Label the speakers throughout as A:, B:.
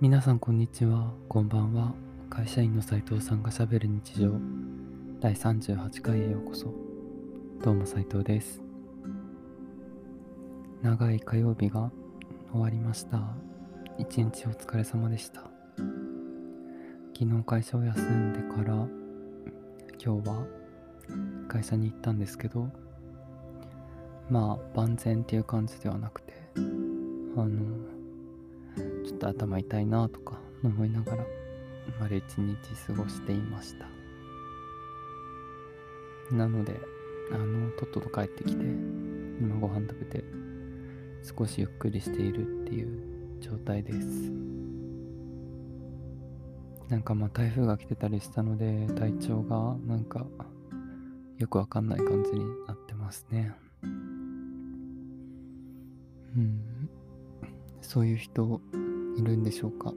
A: 皆さん、こんにちは。こんばんは。会社員の斉藤さんがしゃべる日常第38回へようこそ。どうも斉藤です。長い火曜日が終わりました。一日お疲れ様でした。昨日会社を休んでから今日は会社に行ったんですけど、まあ万全っていう感じではなくて、あの、ちょっと頭痛いなとか思いながら丸一日過ごしていました。なのであのとっとと帰ってきて今ご飯食べて少しゆっくりしているっていう状態です。なんかまあ台風が来てたりしたので体調がなんかよくわかんない感じになってますね。うん。そういう人いるんでしょうか？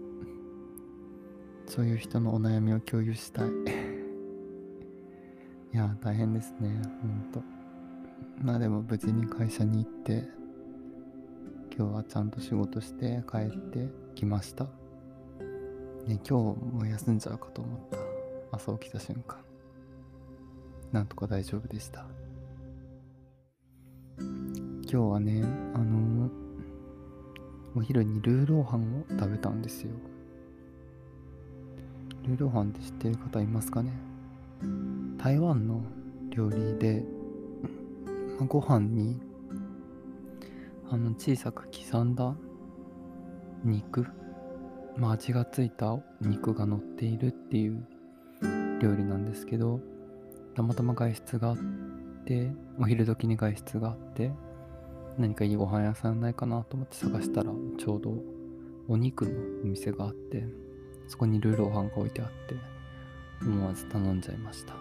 A: そういう人のお悩みを共有したい。いや大変ですねほんと。まあでも無事に会社に行って今日はちゃんと仕事して帰ってきました。ね今日も休んじゃうかと思った。朝起きた瞬間。なんとか大丈夫でした。今日はねあのお昼にルーローハンを食べたんですよ。ルーローハンって知ってる方いますかね？台湾の料理で、まあ、ご飯にあの小さく刻んだ肉、まあ、味がついた肉が乗っているっていう料理なんですけどたまたま外出があってお昼時に外出があって何かいいご飯屋さんないかなと思って探したらちょうどお肉のお店があってそこにルーローハンが置いてあって思わず頼んじゃいました。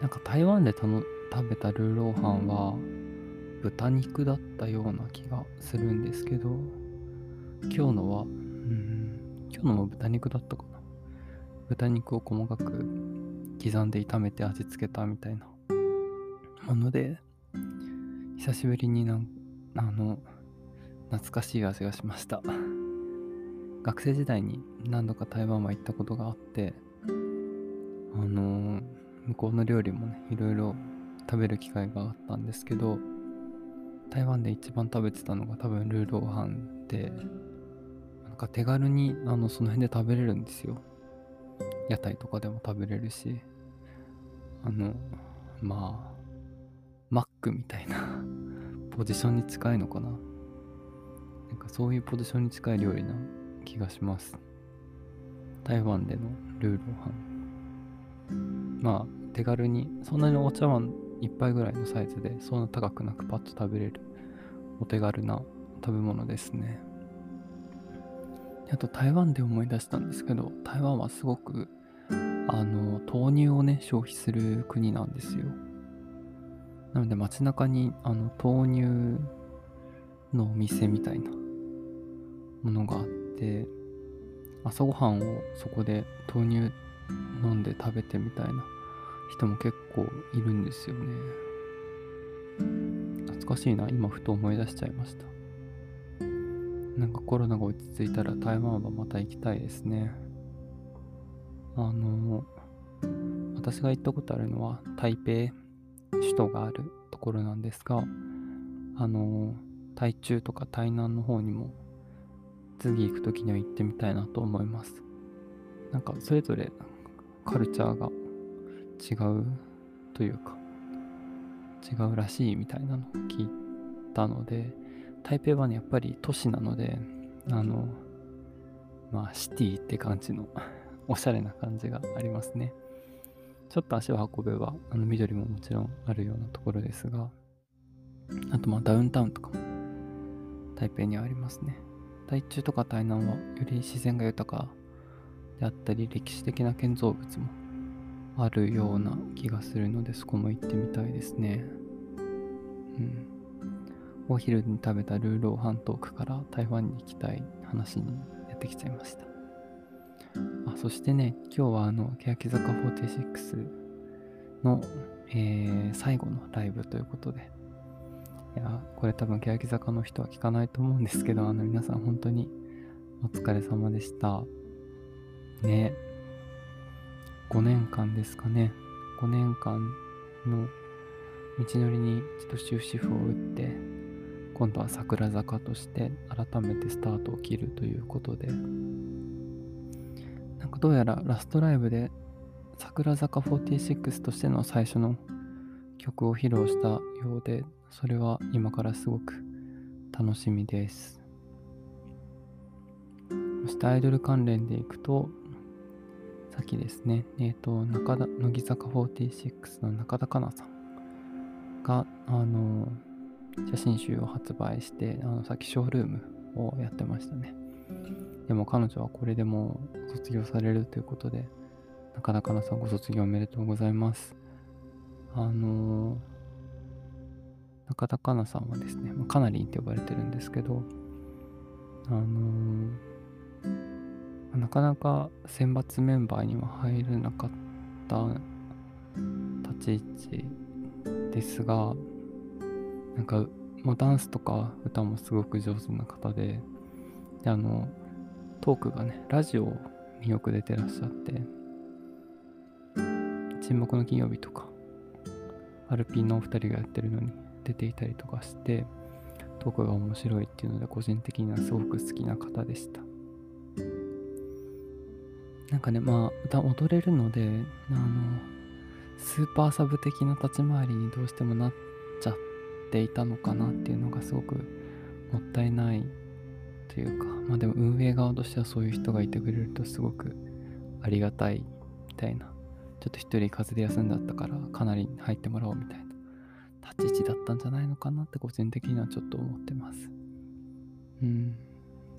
A: なんか台湾で食べたルーローハンは豚肉だったような気がするんですけど今日のはうん今日のも豚肉だったかな。豚肉を細かく刻んで炒めて味付けたみたいなもので久しぶりになんあの懐かしい味がしました。学生時代に何度か台湾は行ったことがあってあの向こうの料理もねいろいろ食べる機会があったんですけど台湾で一番食べてたのが多分ルーローハンでなんか手軽にあのその辺で食べれるんですよ。屋台とかでも食べれるしあのまあマックみたいな ポジションに近いのかな。なんかそういうポジションに近い料理な気がします。台湾でのルーローハンまあ手軽にそんなにお茶碗一杯ぐらいのサイズでそんな高くなくパッと食べれるお手軽な食べ物ですね。あと台湾で思い出したんですけど台湾はすごくあの豆乳をね消費する国なんですよ。なので街中にあの豆乳のお店みたいなものがあって朝ごはんをそこで豆乳飲んで食べてみたいな人も結構いるんですよね。懐かしいな今ふと思い出しちゃいました。なんかコロナが落ち着いたら台湾はまた行きたいですね。あの私が行ったことあるのは台北首都があるところなんですがあの台中とか台南の方にも次行く時には行ってみたいなと思いますなんかそれぞれカルチャーが違うというか違うらしいみたいなのを聞いたので台北はねやっぱり都市なのであのまあシティって感じの おしゃれな感じがありますねちょっと足を運べば、あの緑ももちろんあるようなところですが、あとまあダウンタウンとかも台北にはありますね。台中とか台南はより自然が豊かであったり、歴史的な建造物もあるような気がするので、そこも行ってみたいですね。うん。お昼に食べたルーローハントークから台湾に行きたい話にやってきちゃいました。あそしてね、今日はあの、欅坂46の、えー、最後のライブということで、いや、これ多分欅坂の人は聞かないと思うんですけど、あの皆さん本当にお疲れ様でした。ね。5年間ですかね。5年間の道のりに一度終止符を打って、今度は桜坂として改めてスタートを切るということで、なんかどうやらラストライブで桜坂46としての最初の曲を披露したようで、それは今からすごく楽しみです。そしてアイドル関連でいくと、さっきですね、えっ、ー、と、中田、乃木坂46の中田香菜さんが、あの、写真集を発売して、あの、さっきショールームをやってましたね。でも彼女はこれでも卒業されるということで、中田香菜さんご卒業おめでとうございます。あのー中田香奈さんはですね、まあ、かなりって呼ばれてるんですけど、あのー、なかなか選抜メンバーには入れなかった立ち位置ですが、なんか、もうダンスとか歌もすごく上手な方で、で、あの、トークがね、ラジオによく出てらっしゃって、沈黙の金曜日とか、アルピンのお二人がやってるのに出ていたりとかしてトークが面白いっていうので個人的にはすごく好きな方でした。なんかねまあ歌踊れるのであのスーパーサブ的な立ち回りにどうしてもなっちゃっていたのかなっていうのがすごくもったいないというかまあでも運営側としてはそういう人がいてくれるとすごくありがたいみたいな。ちょっと一人風邪で休んだったからかなり入ってもらおうみたいな。立ち位置だったんじゃないのかなって個人的にはちょっと思ってます。うん。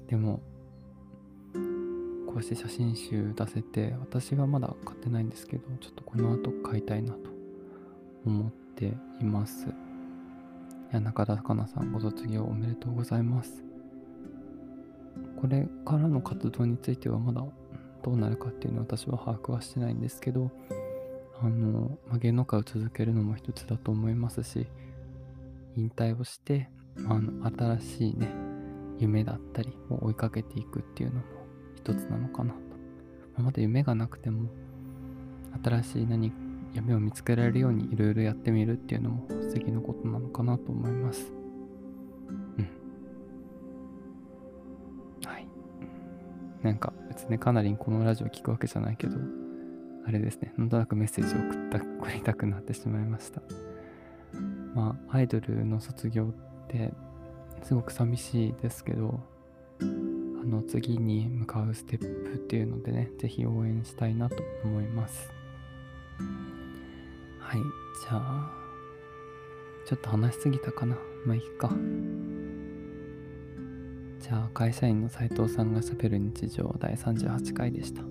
A: でも、こうして写真集出せて、私はまだ買ってないんですけど、ちょっとこの後買いたいなと思っています。いや、中田香奈さん、ご卒業おめでとうございます。これからの活動についてはまだどうなるかっていうのは私は把握はしてないんですけど、あの、まあ、芸能界を続けるのも一つだと思いますし、引退をして、あの新しいね、夢だったりを追いかけていくっていうのも一つなのかなと。まあ、まだ夢がなくても、新しい何、夢を見つけられるようにいろいろやってみるっていうのも素敵なことなのかなと思います。うん。はい。なんか別にかなりこのラジオ聞くわけじゃないけど、あれですね、なんとなくメッセージを送った送りたくなってしまいました。まあ、アイドルの卒業ってすごく寂しいですけど、あの次に向かうステップっていうのでね、ぜひ応援したいなと思います。はい、じゃあ、ちょっと話しすぎたかな。まあいいか。じゃあ、会社員の斉藤さんがしゃべる日常第38回でした。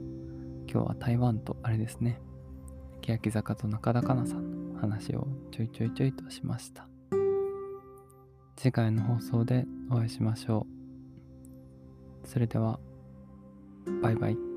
A: 今日は台湾とあれですね、欅坂と中田香奈さんの話をちょいちょいちょいとしました。次回の放送でお会いしましょう。それでは、バイバイ。